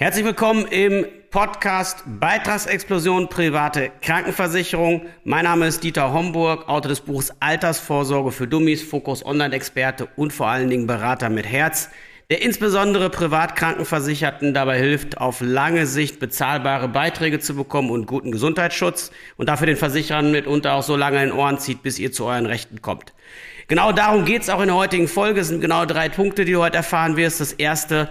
Herzlich willkommen im Podcast Beitragsexplosion private Krankenversicherung. Mein Name ist Dieter Homburg, Autor des Buchs Altersvorsorge für Dummies, Fokus Online-Experte und vor allen Dingen Berater mit Herz, der insbesondere Privatkrankenversicherten dabei hilft, auf lange Sicht bezahlbare Beiträge zu bekommen und guten Gesundheitsschutz und dafür den Versicherern mitunter auch so lange in Ohren zieht, bis ihr zu euren Rechten kommt. Genau darum geht es auch in der heutigen Folge. Es sind genau drei Punkte, die du heute erfahren wirst. Das erste,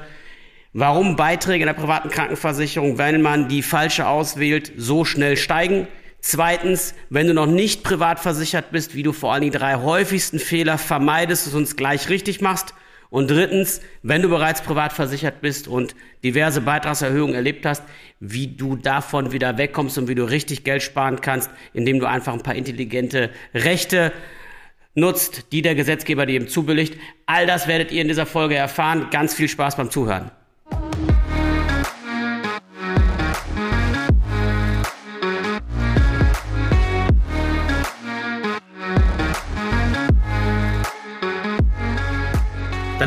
warum Beiträge in der privaten Krankenversicherung, wenn man die falsche auswählt, so schnell steigen. Zweitens, wenn du noch nicht privat versichert bist, wie du vor allem die drei häufigsten Fehler vermeidest und uns gleich richtig machst. Und drittens, wenn du bereits privat versichert bist und diverse Beitragserhöhungen erlebt hast, wie du davon wieder wegkommst und wie du richtig Geld sparen kannst, indem du einfach ein paar intelligente Rechte nutzt, die der Gesetzgeber dir eben zubilligt. All das werdet ihr in dieser Folge erfahren. Ganz viel Spaß beim Zuhören.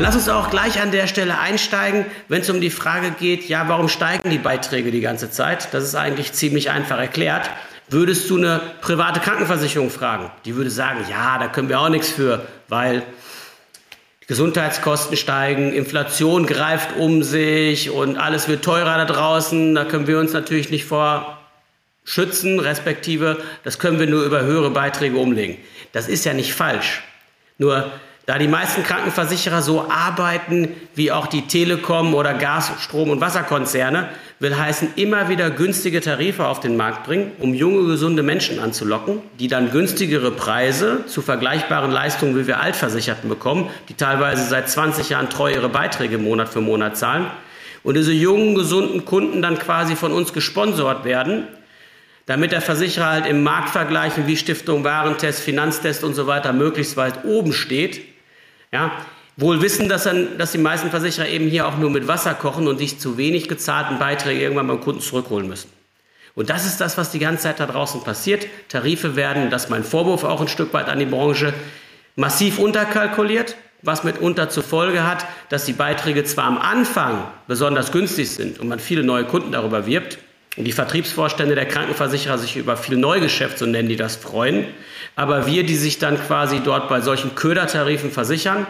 Dann lass uns auch gleich an der Stelle einsteigen, wenn es um die Frage geht, ja, warum steigen die Beiträge die ganze Zeit? Das ist eigentlich ziemlich einfach erklärt. Würdest du eine private Krankenversicherung fragen? Die würde sagen, ja, da können wir auch nichts für, weil Gesundheitskosten steigen, Inflation greift um sich und alles wird teurer da draußen. Da können wir uns natürlich nicht vor schützen, respektive das können wir nur über höhere Beiträge umlegen. Das ist ja nicht falsch. Nur da die meisten Krankenversicherer so arbeiten wie auch die Telekom oder Gas-, Strom- und Wasserkonzerne, will heißen, immer wieder günstige Tarife auf den Markt bringen, um junge, gesunde Menschen anzulocken, die dann günstigere Preise zu vergleichbaren Leistungen wie wir Altversicherten bekommen, die teilweise seit 20 Jahren treu ihre Beiträge Monat für Monat zahlen. Und diese jungen, gesunden Kunden dann quasi von uns gesponsert werden, damit der Versicherer halt im Marktvergleichen wie Stiftung Warentest, Finanztest und so weiter möglichst weit oben steht ja, wohl wissen, dass, dann, dass die meisten Versicherer eben hier auch nur mit Wasser kochen und sich zu wenig gezahlten Beiträge irgendwann beim Kunden zurückholen müssen. Und das ist das, was die ganze Zeit da draußen passiert. Tarife werden, das ist mein Vorwurf auch ein Stück weit an die Branche, massiv unterkalkuliert, was mitunter zur Folge hat, dass die Beiträge zwar am Anfang besonders günstig sind und man viele neue Kunden darüber wirbt, die Vertriebsvorstände der Krankenversicherer sich über viel Neugeschäft, so nennen die das, freuen. Aber wir, die sich dann quasi dort bei solchen Ködertarifen versichern,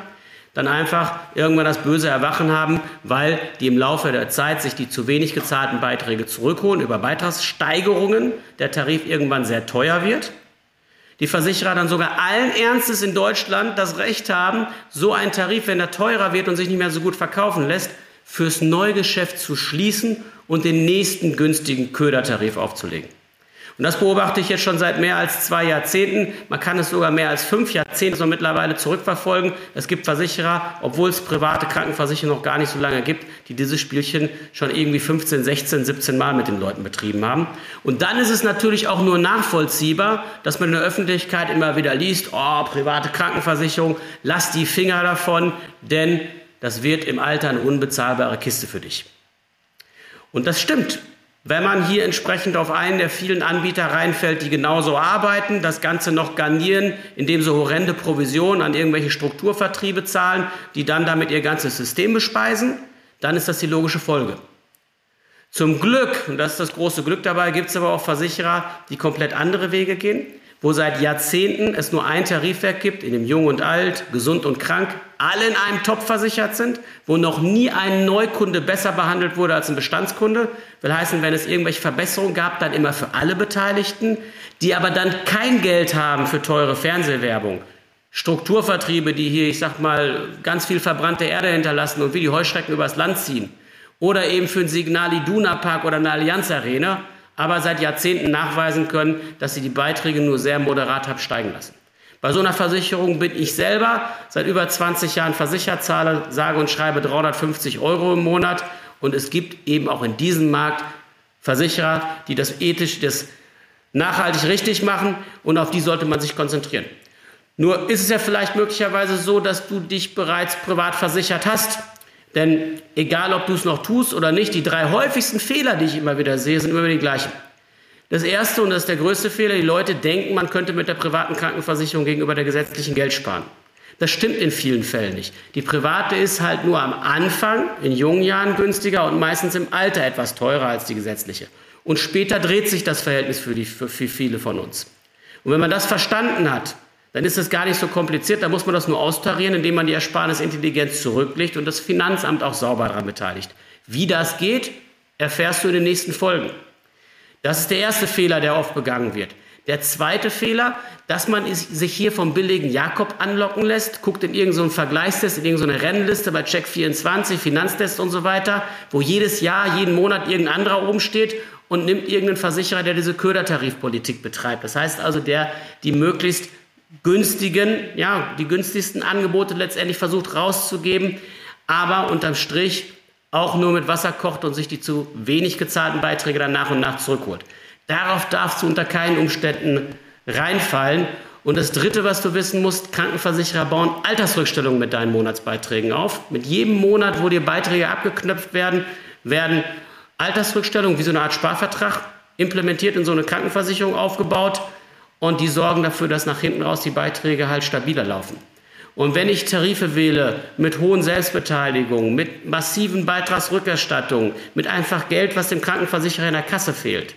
dann einfach irgendwann das böse Erwachen haben, weil die im Laufe der Zeit sich die zu wenig gezahlten Beiträge zurückholen über Beitragssteigerungen, der Tarif irgendwann sehr teuer wird. Die Versicherer dann sogar allen Ernstes in Deutschland das Recht haben, so einen Tarif, wenn er teurer wird und sich nicht mehr so gut verkaufen lässt, fürs Neugeschäft zu schließen und den nächsten günstigen Ködertarif aufzulegen. Und das beobachte ich jetzt schon seit mehr als zwei Jahrzehnten. Man kann es sogar mehr als fünf Jahrzehnte so mittlerweile zurückverfolgen. Es gibt Versicherer, obwohl es private Krankenversicherungen noch gar nicht so lange gibt, die dieses Spielchen schon irgendwie 15, 16, 17 Mal mit den Leuten betrieben haben. Und dann ist es natürlich auch nur nachvollziehbar, dass man in der Öffentlichkeit immer wieder liest, oh, private Krankenversicherung, lass die Finger davon, denn das wird im Alter eine unbezahlbare Kiste für dich. Und das stimmt. Wenn man hier entsprechend auf einen der vielen Anbieter reinfällt, die genauso arbeiten, das Ganze noch garnieren, indem sie horrende Provisionen an irgendwelche Strukturvertriebe zahlen, die dann damit ihr ganzes System bespeisen, dann ist das die logische Folge. Zum Glück, und das ist das große Glück dabei, gibt es aber auch Versicherer, die komplett andere Wege gehen wo seit Jahrzehnten es nur ein Tarifwerk gibt, in dem Jung und Alt, Gesund und Krank, alle in einem Topf versichert sind, wo noch nie ein Neukunde besser behandelt wurde als ein Bestandskunde. Will heißen, wenn es irgendwelche Verbesserungen gab, dann immer für alle Beteiligten, die aber dann kein Geld haben für teure Fernsehwerbung. Strukturvertriebe, die hier, ich sag mal, ganz viel verbrannte Erde hinterlassen und wie die Heuschrecken übers Land ziehen. Oder eben für ein Signal Iduna Park oder eine Allianz Arena aber seit Jahrzehnten nachweisen können, dass sie die Beiträge nur sehr moderat haben steigen lassen. Bei so einer Versicherung bin ich selber seit über 20 Jahren versichert, zahle sage und schreibe 350 Euro im Monat und es gibt eben auch in diesem Markt Versicherer, die das ethisch, das nachhaltig richtig machen und auf die sollte man sich konzentrieren. Nur ist es ja vielleicht möglicherweise so, dass du dich bereits privat versichert hast denn egal, ob du es noch tust oder nicht, die drei häufigsten Fehler, die ich immer wieder sehe, sind immer die gleichen. Das erste und das ist der größte Fehler, die Leute denken, man könnte mit der privaten Krankenversicherung gegenüber der gesetzlichen Geld sparen. Das stimmt in vielen Fällen nicht. Die private ist halt nur am Anfang, in jungen Jahren günstiger und meistens im Alter etwas teurer als die gesetzliche. Und später dreht sich das Verhältnis für, die, für viele von uns. Und wenn man das verstanden hat, dann ist es gar nicht so kompliziert. Da muss man das nur austarieren, indem man die Ersparnisintelligenz zurücklegt und das Finanzamt auch sauber daran beteiligt. Wie das geht, erfährst du in den nächsten Folgen. Das ist der erste Fehler, der oft begangen wird. Der zweite Fehler, dass man sich hier vom billigen Jakob anlocken lässt, guckt in irgendeinen so Vergleichstest, in irgendeine Rennliste bei Check24, Finanztest und so weiter, wo jedes Jahr, jeden Monat irgendein anderer oben steht und nimmt irgendeinen Versicherer, der diese Ködertarifpolitik betreibt. Das heißt also, der die möglichst günstigen, ja, die günstigsten Angebote letztendlich versucht rauszugeben, aber unterm Strich auch nur mit Wasser kocht und sich die zu wenig gezahlten Beiträge dann nach und nach zurückholt. Darauf darfst du unter keinen Umständen reinfallen. Und das Dritte, was du wissen musst, Krankenversicherer bauen Altersrückstellungen mit deinen Monatsbeiträgen auf. Mit jedem Monat, wo dir Beiträge abgeknöpft werden, werden Altersrückstellungen wie so eine Art Sparvertrag implementiert in so eine Krankenversicherung aufgebaut. Und die sorgen dafür, dass nach hinten raus die Beiträge halt stabiler laufen. Und wenn ich Tarife wähle mit hohen Selbstbeteiligungen, mit massiven Beitragsrückerstattungen, mit einfach Geld, was dem Krankenversicherer in der Kasse fehlt,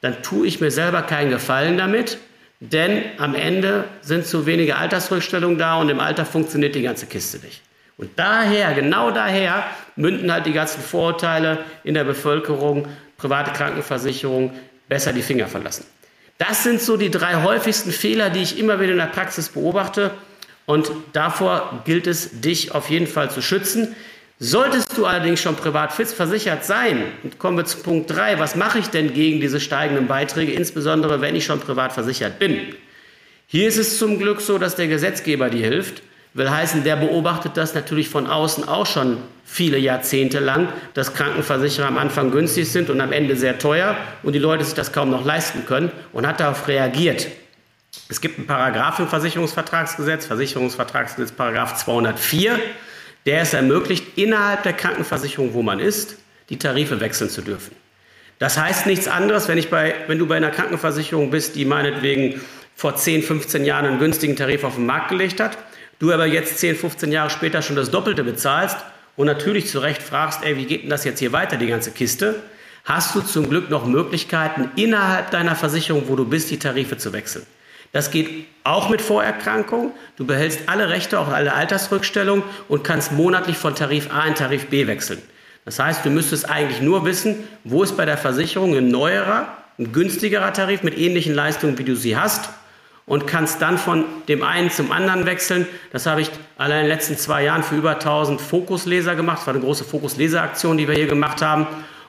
dann tue ich mir selber keinen Gefallen damit, denn am Ende sind zu wenige Altersrückstellungen da und im Alter funktioniert die ganze Kiste nicht. Und daher, genau daher, münden halt die ganzen Vorurteile in der Bevölkerung, private Krankenversicherung, besser die Finger verlassen. Das sind so die drei häufigsten Fehler, die ich immer wieder in der Praxis beobachte. Und davor gilt es, dich auf jeden Fall zu schützen. Solltest du allerdings schon privat versichert sein, kommen wir zu Punkt 3, was mache ich denn gegen diese steigenden Beiträge, insbesondere wenn ich schon privat versichert bin? Hier ist es zum Glück so, dass der Gesetzgeber dir hilft. Will heißen, der beobachtet das natürlich von außen auch schon viele Jahrzehnte lang, dass Krankenversicherer am Anfang günstig sind und am Ende sehr teuer und die Leute sich das kaum noch leisten können und hat darauf reagiert. Es gibt einen Paragraph im Versicherungsvertragsgesetz, Versicherungsvertragsgesetz Paragraph 204, der es ermöglicht, innerhalb der Krankenversicherung, wo man ist, die Tarife wechseln zu dürfen. Das heißt nichts anderes, wenn, ich bei, wenn du bei einer Krankenversicherung bist, die meinetwegen vor 10, 15 Jahren einen günstigen Tarif auf den Markt gelegt hat, du aber jetzt 10, 15 Jahre später schon das Doppelte bezahlst und natürlich zu Recht fragst, ey, wie geht denn das jetzt hier weiter, die ganze Kiste, hast du zum Glück noch Möglichkeiten, innerhalb deiner Versicherung, wo du bist, die Tarife zu wechseln. Das geht auch mit Vorerkrankung. Du behältst alle Rechte, auch alle Altersrückstellungen und kannst monatlich von Tarif A in Tarif B wechseln. Das heißt, du müsstest eigentlich nur wissen, wo ist bei der Versicherung ein neuerer, ein günstigerer Tarif mit ähnlichen Leistungen, wie du sie hast und kannst dann von dem einen zum anderen wechseln. Das habe ich allein in den letzten zwei Jahren für über 1000 Fokusleser gemacht. Das war eine große Fokusleseraktion, die wir hier gemacht haben.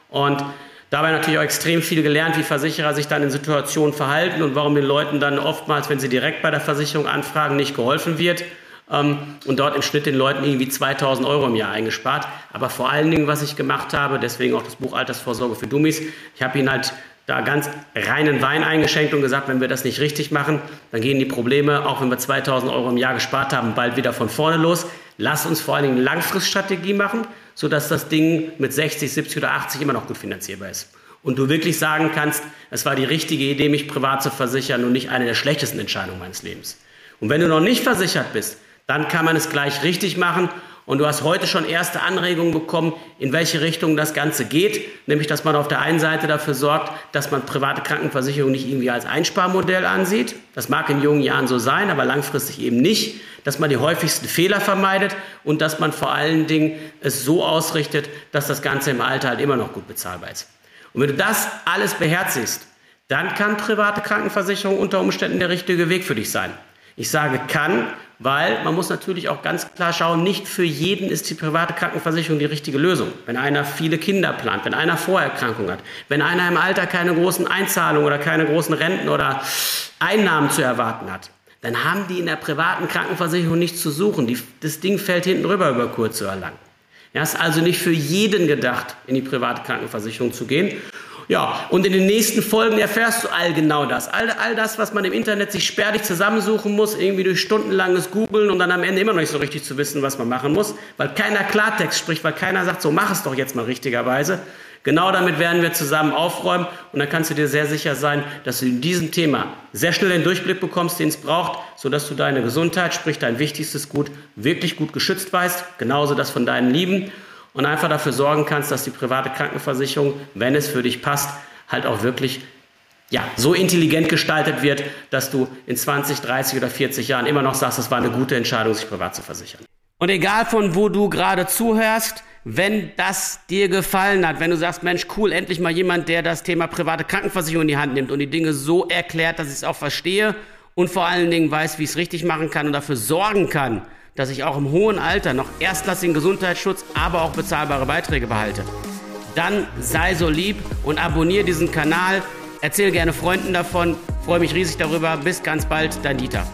Und Dabei natürlich auch extrem viel gelernt, wie Versicherer sich dann in Situationen verhalten und warum den Leuten dann oftmals, wenn sie direkt bei der Versicherung anfragen, nicht geholfen wird. Ähm, und dort im Schnitt den Leuten irgendwie 2000 Euro im Jahr eingespart. Aber vor allen Dingen, was ich gemacht habe, deswegen auch das Buch Altersvorsorge für Dummies, ich habe ihnen halt da ganz reinen Wein eingeschenkt und gesagt, wenn wir das nicht richtig machen, dann gehen die Probleme, auch wenn wir 2000 Euro im Jahr gespart haben, bald wieder von vorne los. Lass uns vor allen Dingen Langfriststrategie machen, sodass das Ding mit 60, 70 oder 80 immer noch gut finanzierbar ist. Und du wirklich sagen kannst, es war die richtige Idee, mich privat zu versichern und nicht eine der schlechtesten Entscheidungen meines Lebens. Und wenn du noch nicht versichert bist, dann kann man es gleich richtig machen und du hast heute schon erste Anregungen bekommen, in welche Richtung das Ganze geht. Nämlich, dass man auf der einen Seite dafür sorgt, dass man private Krankenversicherung nicht irgendwie als Einsparmodell ansieht. Das mag in jungen Jahren so sein, aber langfristig eben nicht. Dass man die häufigsten Fehler vermeidet und dass man vor allen Dingen es so ausrichtet, dass das Ganze im Alter halt immer noch gut bezahlbar ist. Und wenn du das alles beherzigst, dann kann private Krankenversicherung unter Umständen der richtige Weg für dich sein. Ich sage kann, weil man muss natürlich auch ganz klar schauen, nicht für jeden ist die private Krankenversicherung die richtige Lösung. Wenn einer viele Kinder plant, wenn einer Vorerkrankungen hat, wenn einer im Alter keine großen Einzahlungen oder keine großen Renten oder Einnahmen zu erwarten hat, dann haben die in der privaten Krankenversicherung nichts zu suchen. Die, das Ding fällt hinten rüber über kurz oder lang. Ja, ist also nicht für jeden gedacht, in die private Krankenversicherung zu gehen. Ja, und in den nächsten Folgen erfährst du all genau das. All, all das, was man im Internet sich sperrig zusammensuchen muss, irgendwie durch stundenlanges Googeln und dann am Ende immer noch nicht so richtig zu wissen, was man machen muss, weil keiner Klartext spricht, weil keiner sagt, so mach es doch jetzt mal richtigerweise. Genau damit werden wir zusammen aufräumen und dann kannst du dir sehr sicher sein, dass du in diesem Thema sehr schnell den Durchblick bekommst, den es braucht, sodass du deine Gesundheit, sprich dein wichtigstes Gut, wirklich gut geschützt weißt, genauso das von deinen Lieben und einfach dafür sorgen kannst, dass die private Krankenversicherung, wenn es für dich passt, halt auch wirklich ja, so intelligent gestaltet wird, dass du in 20, 30 oder 40 Jahren immer noch sagst, es war eine gute Entscheidung, sich privat zu versichern. Und egal von wo du gerade zuhörst, wenn das dir gefallen hat, wenn du sagst, Mensch, cool, endlich mal jemand, der das Thema private Krankenversicherung in die Hand nimmt und die Dinge so erklärt, dass ich es auch verstehe und vor allen Dingen weiß, wie ich es richtig machen kann und dafür sorgen kann, dass ich auch im hohen Alter noch erstklassigen Gesundheitsschutz, aber auch bezahlbare Beiträge behalte. Dann sei so lieb und abonniere diesen Kanal. Erzähl gerne Freunden davon. Freue mich riesig darüber. Bis ganz bald, dein Dieter.